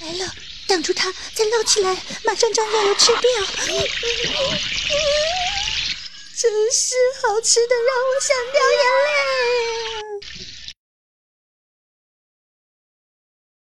来了挡住它再捞起来马上将肉肉吃掉。真是好吃的让我想掉牙